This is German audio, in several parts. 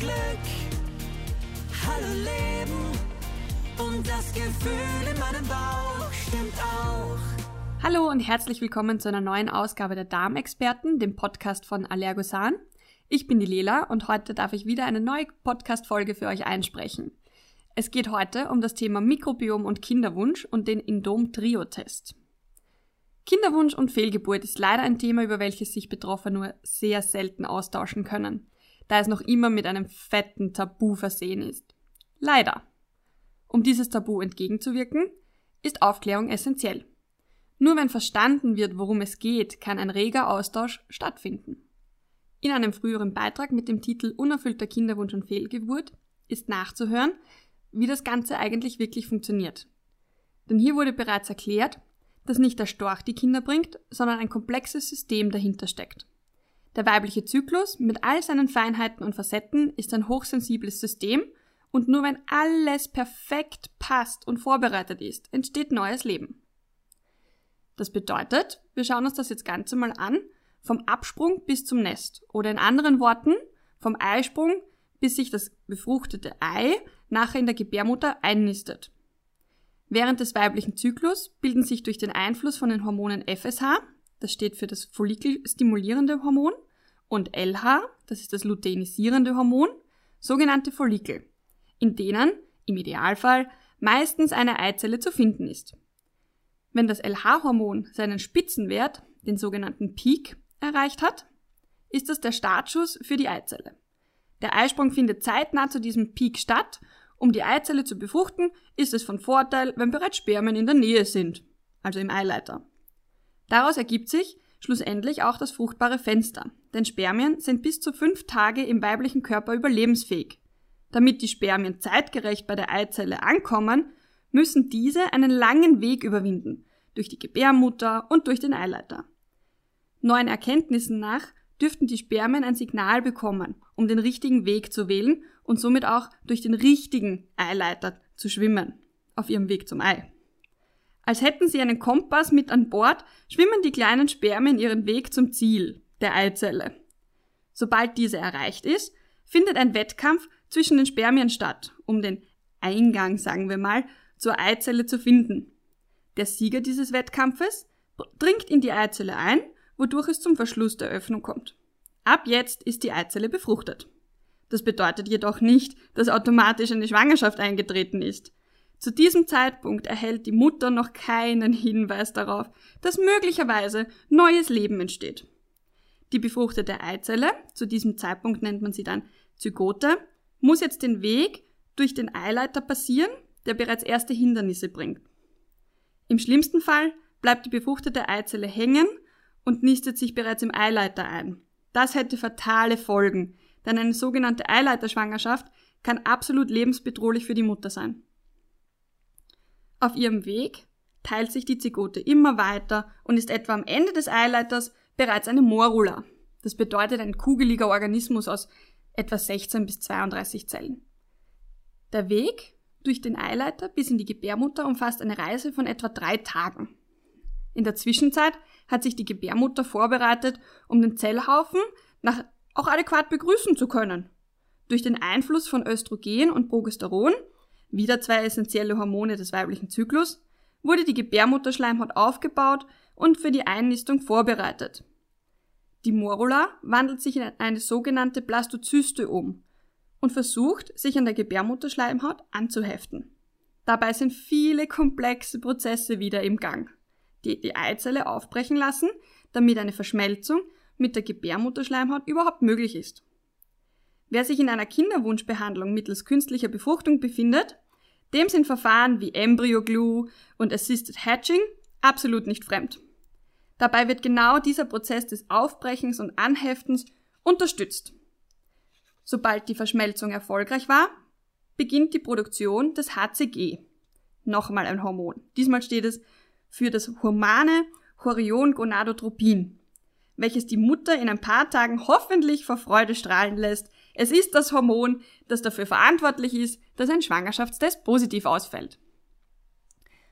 Glück. Hallo Leben und das Gefühl in meinem Bauch stimmt auch. Hallo und herzlich willkommen zu einer neuen Ausgabe der Darmexperten, dem Podcast von Allergosan. Ich bin die Lela und heute darf ich wieder eine neue Podcast-Folge für euch einsprechen. Es geht heute um das Thema Mikrobiom und Kinderwunsch und den Indom-Trio-Test. Kinderwunsch und Fehlgeburt ist leider ein Thema, über welches sich Betroffene nur sehr selten austauschen können, da es noch immer mit einem fetten Tabu versehen ist. Leider. Um dieses Tabu entgegenzuwirken, ist Aufklärung essentiell. Nur wenn verstanden wird, worum es geht, kann ein reger Austausch stattfinden. In einem früheren Beitrag mit dem Titel Unerfüllter Kinderwunsch und Fehlgeburt ist nachzuhören, wie das Ganze eigentlich wirklich funktioniert. Denn hier wurde bereits erklärt, dass nicht der Storch die Kinder bringt, sondern ein komplexes System dahinter steckt. Der weibliche Zyklus mit all seinen Feinheiten und Facetten ist ein hochsensibles System und nur wenn alles perfekt passt und vorbereitet ist, entsteht neues Leben. Das bedeutet, wir schauen uns das jetzt Ganze mal an, vom Absprung bis zum Nest oder in anderen Worten vom Eisprung bis sich das befruchtete Ei nachher in der Gebärmutter einnistet. Während des weiblichen Zyklus bilden sich durch den Einfluss von den Hormonen FSH, das steht für das follikelstimulierende Hormon, und LH, das ist das luteinisierende Hormon, sogenannte Follikel, in denen, im Idealfall, meistens eine Eizelle zu finden ist. Wenn das LH-Hormon seinen Spitzenwert, den sogenannten Peak, erreicht hat, ist das der Startschuss für die Eizelle. Der Eisprung findet zeitnah zu diesem Peak statt um die Eizelle zu befruchten, ist es von Vorteil, wenn bereits Spermien in der Nähe sind, also im Eileiter. Daraus ergibt sich schlussendlich auch das fruchtbare Fenster, denn Spermien sind bis zu fünf Tage im weiblichen Körper überlebensfähig. Damit die Spermien zeitgerecht bei der Eizelle ankommen, müssen diese einen langen Weg überwinden, durch die Gebärmutter und durch den Eileiter. Neuen Erkenntnissen nach dürften die Spermien ein Signal bekommen, um den richtigen Weg zu wählen und somit auch durch den richtigen Eileiter zu schwimmen, auf ihrem Weg zum Ei. Als hätten sie einen Kompass mit an Bord, schwimmen die kleinen Spermien ihren Weg zum Ziel, der Eizelle. Sobald diese erreicht ist, findet ein Wettkampf zwischen den Spermien statt, um den Eingang, sagen wir mal, zur Eizelle zu finden. Der Sieger dieses Wettkampfes dringt in die Eizelle ein wodurch es zum Verschluss der Öffnung kommt. Ab jetzt ist die Eizelle befruchtet. Das bedeutet jedoch nicht, dass automatisch eine Schwangerschaft eingetreten ist. Zu diesem Zeitpunkt erhält die Mutter noch keinen Hinweis darauf, dass möglicherweise neues Leben entsteht. Die befruchtete Eizelle, zu diesem Zeitpunkt nennt man sie dann Zygote, muss jetzt den Weg durch den Eileiter passieren, der bereits erste Hindernisse bringt. Im schlimmsten Fall bleibt die befruchtete Eizelle hängen und nistet sich bereits im Eileiter ein. Das hätte fatale Folgen, denn eine sogenannte Eileiterschwangerschaft kann absolut lebensbedrohlich für die Mutter sein. Auf ihrem Weg teilt sich die Zygote immer weiter und ist etwa am Ende des Eileiters bereits eine Morula. Das bedeutet ein kugeliger Organismus aus etwa 16 bis 32 Zellen. Der Weg durch den Eileiter bis in die Gebärmutter umfasst eine Reise von etwa drei Tagen. In der Zwischenzeit hat sich die Gebärmutter vorbereitet, um den Zellhaufen nach auch adäquat begrüßen zu können. Durch den Einfluss von Östrogen und Progesteron, wieder zwei essentielle Hormone des weiblichen Zyklus, wurde die Gebärmutterschleimhaut aufgebaut und für die Einnistung vorbereitet. Die Morula wandelt sich in eine sogenannte Blastozyste um und versucht, sich an der Gebärmutterschleimhaut anzuheften. Dabei sind viele komplexe Prozesse wieder im Gang die, die Eizelle aufbrechen lassen, damit eine Verschmelzung mit der Gebärmutterschleimhaut überhaupt möglich ist. Wer sich in einer Kinderwunschbehandlung mittels künstlicher Befruchtung befindet, dem sind Verfahren wie Embryo Glue und Assisted Hatching absolut nicht fremd. Dabei wird genau dieser Prozess des Aufbrechens und Anheftens unterstützt. Sobald die Verschmelzung erfolgreich war, beginnt die Produktion des HCG. Nochmal ein Hormon. Diesmal steht es für das humane Chorion-Gonadotropin, welches die Mutter in ein paar Tagen hoffentlich vor Freude strahlen lässt. Es ist das Hormon, das dafür verantwortlich ist, dass ein Schwangerschaftstest positiv ausfällt.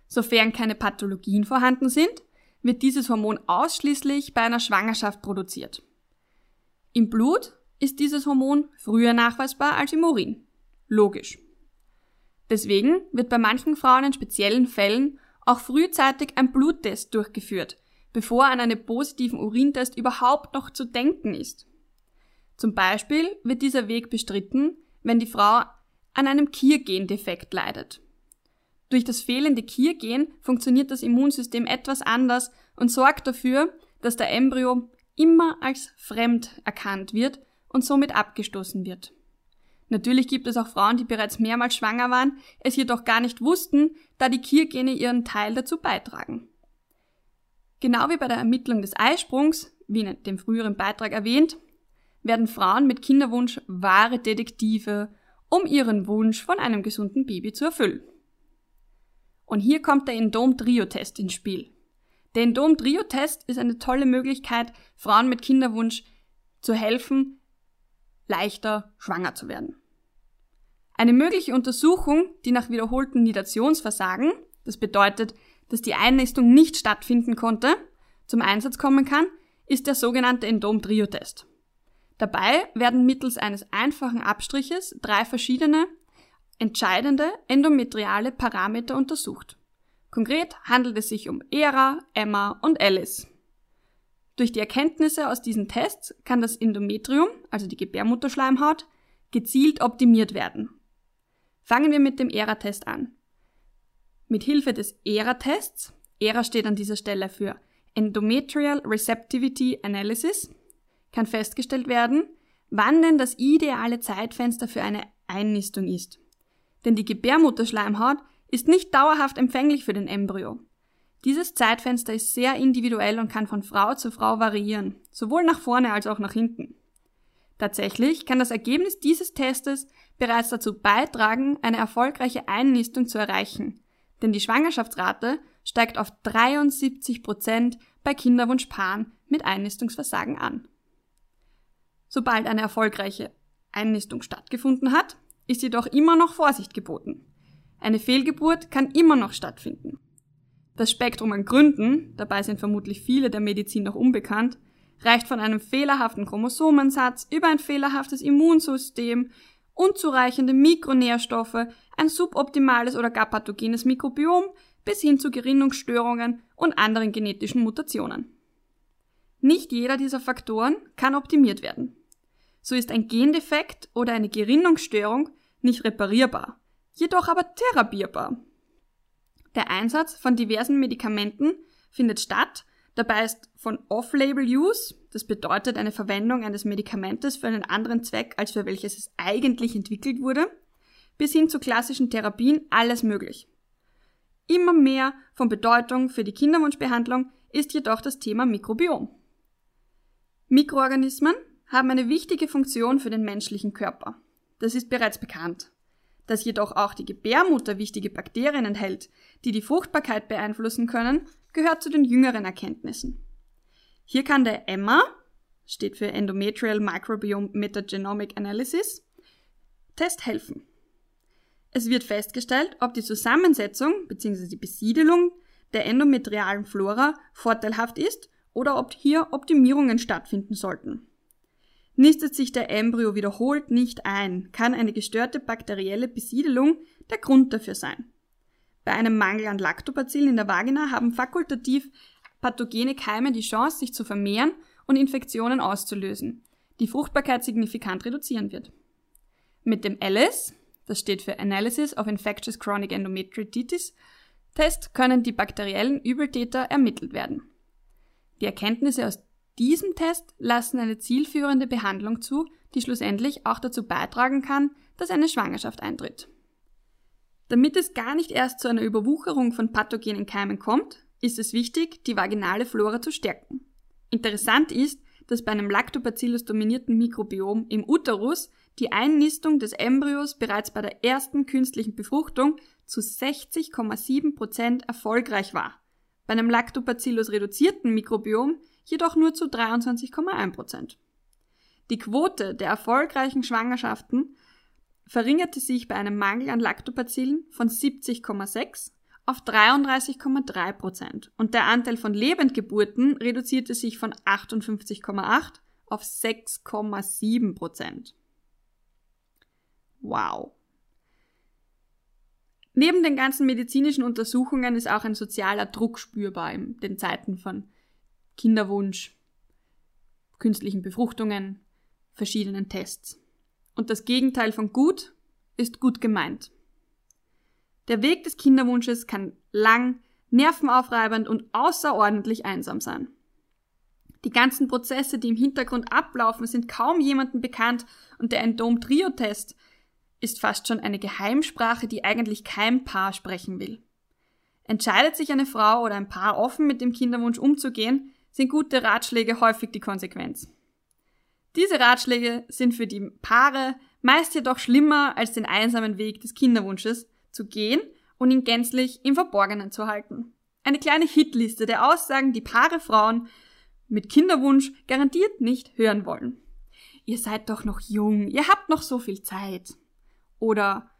Sofern keine Pathologien vorhanden sind, wird dieses Hormon ausschließlich bei einer Schwangerschaft produziert. Im Blut ist dieses Hormon früher nachweisbar als im Urin. Logisch. Deswegen wird bei manchen Frauen in speziellen Fällen auch frühzeitig ein Bluttest durchgeführt, bevor an einen positiven Urintest überhaupt noch zu denken ist. Zum Beispiel wird dieser Weg bestritten, wenn die Frau an einem Kiergendefekt leidet. Durch das fehlende Kiergen funktioniert das Immunsystem etwas anders und sorgt dafür, dass der Embryo immer als fremd erkannt wird und somit abgestoßen wird. Natürlich gibt es auch Frauen, die bereits mehrmals schwanger waren, es jedoch gar nicht wussten, da die Kiergene ihren Teil dazu beitragen. Genau wie bei der Ermittlung des Eisprungs, wie in dem früheren Beitrag erwähnt, werden Frauen mit Kinderwunsch wahre Detektive, um ihren Wunsch von einem gesunden Baby zu erfüllen. Und hier kommt der Endom-Trio-Test ins Spiel. Der Endom-Trio-Test ist eine tolle Möglichkeit, Frauen mit Kinderwunsch zu helfen, leichter schwanger zu werden. Eine mögliche Untersuchung, die nach wiederholten Nidationsversagen, das bedeutet, dass die Einnistung nicht stattfinden konnte, zum Einsatz kommen kann, ist der sogenannte Endom-Trio-Test. Dabei werden mittels eines einfachen Abstriches drei verschiedene entscheidende endometriale Parameter untersucht. Konkret handelt es sich um ERA, Emma und Alice. Durch die Erkenntnisse aus diesen Tests kann das Endometrium, also die Gebärmutterschleimhaut, gezielt optimiert werden. Fangen wir mit dem ERA-Test an. Mit Hilfe des ERA-Tests, ERA steht an dieser Stelle für Endometrial Receptivity Analysis, kann festgestellt werden, wann denn das ideale Zeitfenster für eine Einnistung ist. Denn die Gebärmutterschleimhaut ist nicht dauerhaft empfänglich für den Embryo. Dieses Zeitfenster ist sehr individuell und kann von Frau zu Frau variieren, sowohl nach vorne als auch nach hinten. Tatsächlich kann das Ergebnis dieses Testes bereits dazu beitragen, eine erfolgreiche Einnistung zu erreichen, denn die Schwangerschaftsrate steigt auf 73 Prozent bei Kinderwunschpaaren mit Einnistungsversagen an. Sobald eine erfolgreiche Einnistung stattgefunden hat, ist jedoch immer noch Vorsicht geboten. Eine Fehlgeburt kann immer noch stattfinden. Das Spektrum an Gründen, dabei sind vermutlich viele der Medizin noch unbekannt, reicht von einem fehlerhaften Chromosomensatz über ein fehlerhaftes Immunsystem, unzureichende Mikronährstoffe, ein suboptimales oder gar pathogenes Mikrobiom bis hin zu Gerinnungsstörungen und anderen genetischen Mutationen. Nicht jeder dieser Faktoren kann optimiert werden. So ist ein Gendefekt oder eine Gerinnungsstörung nicht reparierbar, jedoch aber therapierbar. Der Einsatz von diversen Medikamenten findet statt, dabei ist von Off-Label-Use, das bedeutet eine Verwendung eines Medikamentes für einen anderen Zweck, als für welches es eigentlich entwickelt wurde, bis hin zu klassischen Therapien alles möglich. Immer mehr von Bedeutung für die Kinderwunschbehandlung ist jedoch das Thema Mikrobiom. Mikroorganismen haben eine wichtige Funktion für den menschlichen Körper. Das ist bereits bekannt. Dass jedoch auch die Gebärmutter wichtige Bakterien enthält, die die Fruchtbarkeit beeinflussen können, gehört zu den jüngeren Erkenntnissen. Hier kann der EMMA, steht für Endometrial Microbiome Metagenomic Analysis, Test helfen. Es wird festgestellt, ob die Zusammensetzung bzw. die Besiedelung der endometrialen Flora vorteilhaft ist oder ob hier Optimierungen stattfinden sollten. Nistet sich der Embryo wiederholt nicht ein, kann eine gestörte bakterielle Besiedelung der Grund dafür sein. Bei einem Mangel an Lactobacillen in der Vagina haben fakultativ pathogene Keime die Chance, sich zu vermehren und Infektionen auszulösen, die Fruchtbarkeit signifikant reduzieren wird. Mit dem ALICE, das steht für Analysis of Infectious Chronic Endometritis, Test können die bakteriellen Übeltäter ermittelt werden. Die Erkenntnisse aus diesem Test lassen eine zielführende Behandlung zu, die schlussendlich auch dazu beitragen kann, dass eine Schwangerschaft eintritt. Damit es gar nicht erst zu einer Überwucherung von pathogenen Keimen kommt, ist es wichtig, die vaginale Flora zu stärken. Interessant ist, dass bei einem Lactobacillus dominierten Mikrobiom im Uterus die Einnistung des Embryos bereits bei der ersten künstlichen Befruchtung zu 60,7 Prozent erfolgreich war. Bei einem Lactobacillus reduzierten Mikrobiom jedoch nur zu 23,1 Prozent. Die Quote der erfolgreichen Schwangerschaften verringerte sich bei einem Mangel an Lactobacillen von 70,6 auf 33,3 Prozent und der Anteil von Lebendgeburten reduzierte sich von 58,8 auf 6,7 Prozent. Wow. Neben den ganzen medizinischen Untersuchungen ist auch ein sozialer Druck spürbar in den Zeiten von Kinderwunsch, künstlichen Befruchtungen, verschiedenen Tests. Und das Gegenteil von gut ist gut gemeint. Der Weg des Kinderwunsches kann lang, nervenaufreibend und außerordentlich einsam sein. Die ganzen Prozesse, die im Hintergrund ablaufen, sind kaum jemandem bekannt und der Endom-Trio-Test ist fast schon eine Geheimsprache, die eigentlich kein Paar sprechen will. Entscheidet sich eine Frau oder ein Paar offen mit dem Kinderwunsch umzugehen, sind gute Ratschläge häufig die Konsequenz. Diese Ratschläge sind für die Paare meist jedoch schlimmer als den einsamen Weg des Kinderwunsches zu gehen und ihn gänzlich im Verborgenen zu halten. Eine kleine Hitliste der Aussagen, die Paare Frauen mit Kinderwunsch garantiert nicht hören wollen. Ihr seid doch noch jung, ihr habt noch so viel Zeit. Oder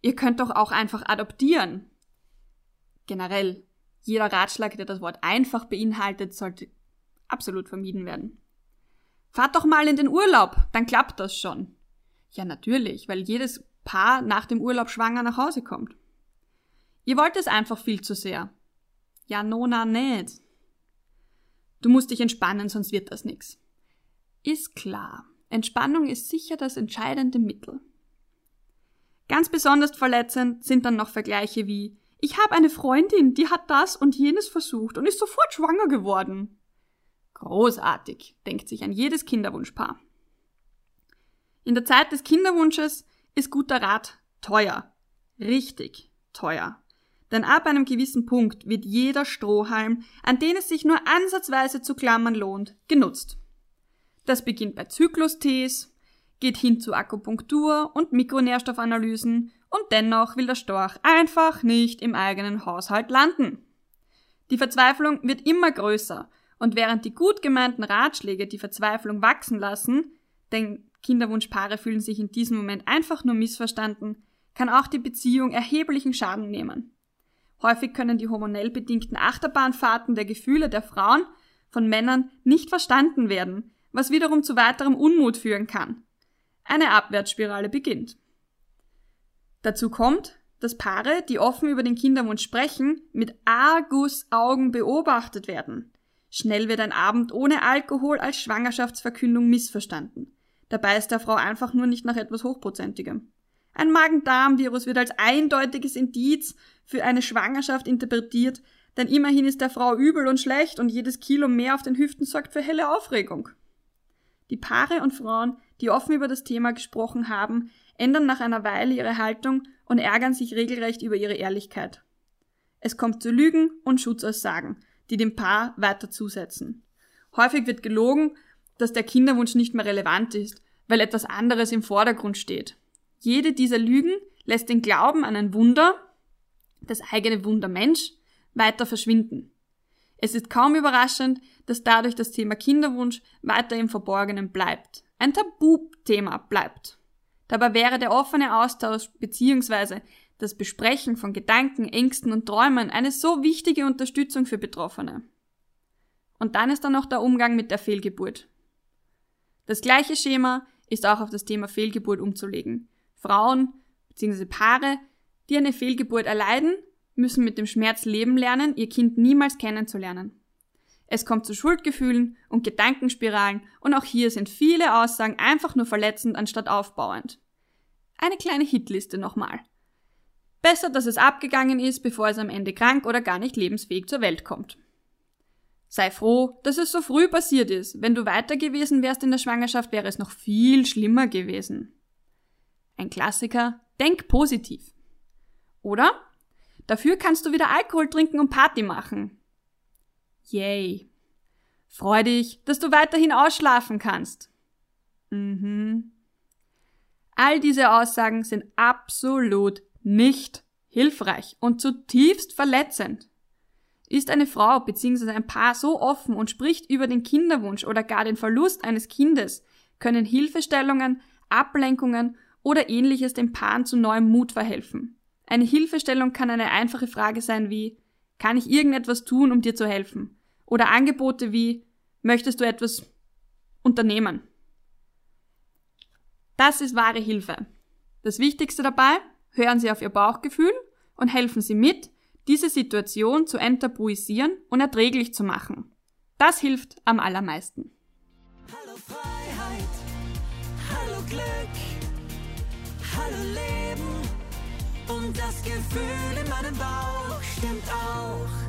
ihr könnt doch auch einfach adoptieren. Generell, jeder Ratschlag, der das Wort einfach beinhaltet, sollte absolut vermieden werden. Fahrt doch mal in den Urlaub, dann klappt das schon. Ja, natürlich, weil jedes Paar nach dem Urlaub schwanger nach Hause kommt. Ihr wollt es einfach viel zu sehr. Ja, nona nicht. Du musst dich entspannen, sonst wird das nix. Ist klar. Entspannung ist sicher das entscheidende Mittel. Ganz besonders verletzend sind dann noch Vergleiche wie ich habe eine Freundin, die hat das und jenes versucht und ist sofort schwanger geworden. Großartig, denkt sich an jedes Kinderwunschpaar. In der Zeit des Kinderwunsches ist guter Rat teuer. Richtig teuer. Denn ab einem gewissen Punkt wird jeder Strohhalm, an den es sich nur ansatzweise zu klammern lohnt, genutzt. Das beginnt bei Zyklustees, geht hin zu Akupunktur und Mikronährstoffanalysen und dennoch will der Storch einfach nicht im eigenen Haushalt landen. Die Verzweiflung wird immer größer und während die gut gemeinten Ratschläge die Verzweiflung wachsen lassen, denn Kinderwunschpaare fühlen sich in diesem Moment einfach nur missverstanden, kann auch die Beziehung erheblichen Schaden nehmen. Häufig können die hormonell bedingten Achterbahnfahrten der Gefühle der Frauen von Männern nicht verstanden werden, was wiederum zu weiterem Unmut führen kann eine Abwärtsspirale beginnt. Dazu kommt, dass Paare, die offen über den Kinderwunsch sprechen, mit Argusaugen beobachtet werden. Schnell wird ein Abend ohne Alkohol als Schwangerschaftsverkündung missverstanden. Dabei ist der Frau einfach nur nicht nach etwas Hochprozentigem. Ein Magen-Darm-Virus wird als eindeutiges Indiz für eine Schwangerschaft interpretiert, denn immerhin ist der Frau übel und schlecht und jedes Kilo mehr auf den Hüften sorgt für helle Aufregung. Die Paare und Frauen, die offen über das Thema gesprochen haben, ändern nach einer Weile ihre Haltung und ärgern sich regelrecht über ihre Ehrlichkeit. Es kommt zu Lügen und Schutzaussagen, die dem Paar weiter zusetzen. Häufig wird gelogen, dass der Kinderwunsch nicht mehr relevant ist, weil etwas anderes im Vordergrund steht. Jede dieser Lügen lässt den Glauben an ein Wunder, das eigene Wunder Mensch, weiter verschwinden. Es ist kaum überraschend, dass dadurch das Thema Kinderwunsch weiter im Verborgenen bleibt, ein Tabuthema bleibt. Dabei wäre der offene Austausch bzw. das Besprechen von Gedanken, Ängsten und Träumen eine so wichtige Unterstützung für Betroffene. Und dann ist da noch der Umgang mit der Fehlgeburt. Das gleiche Schema ist auch auf das Thema Fehlgeburt umzulegen. Frauen bzw. Paare, die eine Fehlgeburt erleiden, müssen mit dem Schmerz leben lernen, ihr Kind niemals kennenzulernen. Es kommt zu Schuldgefühlen und Gedankenspiralen und auch hier sind viele Aussagen einfach nur verletzend anstatt aufbauend. Eine kleine Hitliste nochmal. Besser, dass es abgegangen ist, bevor es am Ende krank oder gar nicht lebensfähig zur Welt kommt. Sei froh, dass es so früh passiert ist. Wenn du weiter gewesen wärst in der Schwangerschaft, wäre es noch viel schlimmer gewesen. Ein Klassiker, denk positiv. Oder? Dafür kannst du wieder Alkohol trinken und Party machen. Yay. Freu dich, dass du weiterhin ausschlafen kannst. Mhm. All diese Aussagen sind absolut nicht hilfreich und zutiefst verletzend. Ist eine Frau bzw. ein Paar so offen und spricht über den Kinderwunsch oder gar den Verlust eines Kindes, können Hilfestellungen, Ablenkungen oder ähnliches den Paaren zu neuem Mut verhelfen. Eine Hilfestellung kann eine einfache Frage sein wie kann ich irgendetwas tun, um dir zu helfen? Oder Angebote wie, möchtest du etwas Unternehmen. Das ist wahre Hilfe. Das Wichtigste dabei, hören Sie auf Ihr Bauchgefühl und helfen Sie mit, diese Situation zu enttabuisieren und erträglich zu machen. Das hilft am allermeisten. Hallo Freiheit, hallo Glück, hallo Leben und das Gefühl in meinem Bauch stimmt auch.